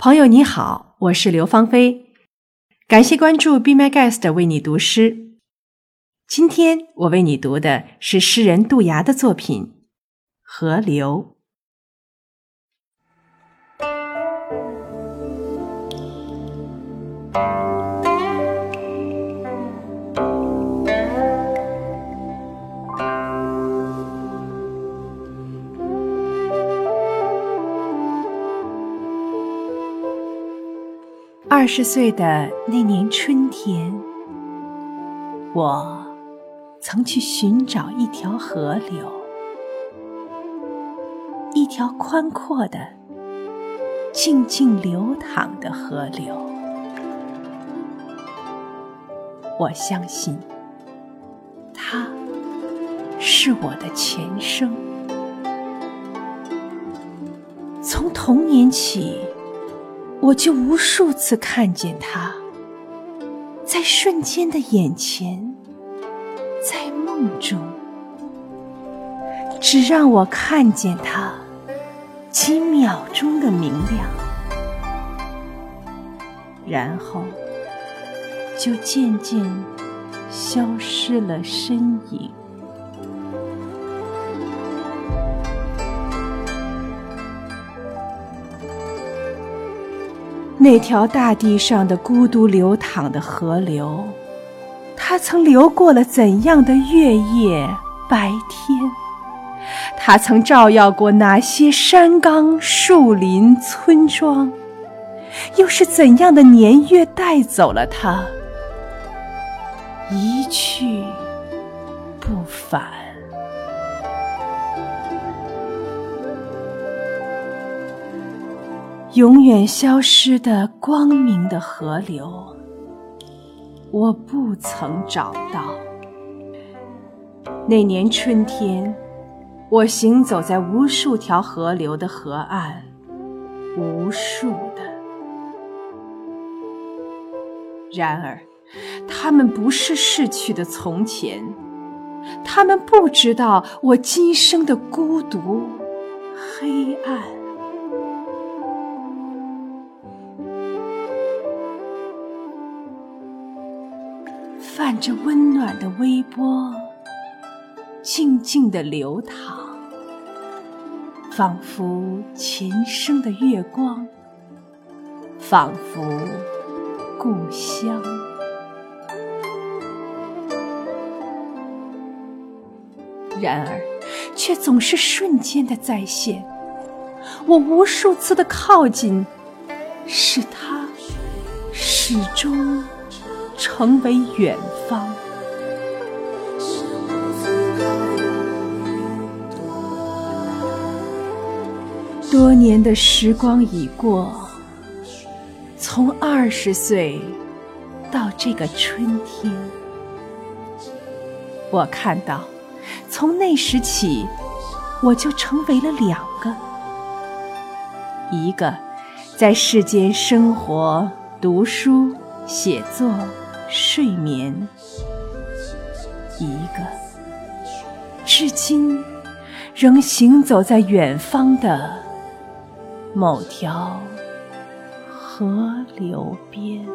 朋友你好，我是刘芳菲，感谢关注 Be My Guest 为你读诗。今天我为你读的是诗人杜牙的作品《河流》。二十岁的那年春天，我曾去寻找一条河流，一条宽阔的、静静流淌的河流。我相信，它是我的前生。从童年起。我就无数次看见他，在瞬间的眼前，在梦中，只让我看见他几秒钟的明亮，然后就渐渐消失了身影。那条大地上的孤独流淌的河流，它曾流过了怎样的月夜白天？它曾照耀过哪些山岗树林村庄？又是怎样的年月带走了它，一去不返？永远消失的光明的河流，我不曾找到。那年春天，我行走在无数条河流的河岸，无数的。然而，他们不是逝去的从前，他们不知道我今生的孤独、黑暗。泛着温暖的微波，静静的流淌，仿佛琴声的月光，仿佛故乡。然而，却总是瞬间的再现。我无数次的靠近，是他始终。成为远方。多年的时光已过，从二十岁到这个春天，我看到，从那时起，我就成为了两个：一个在世间生活、读书、写作。睡眠，一个至今仍行走在远方的某条河流边。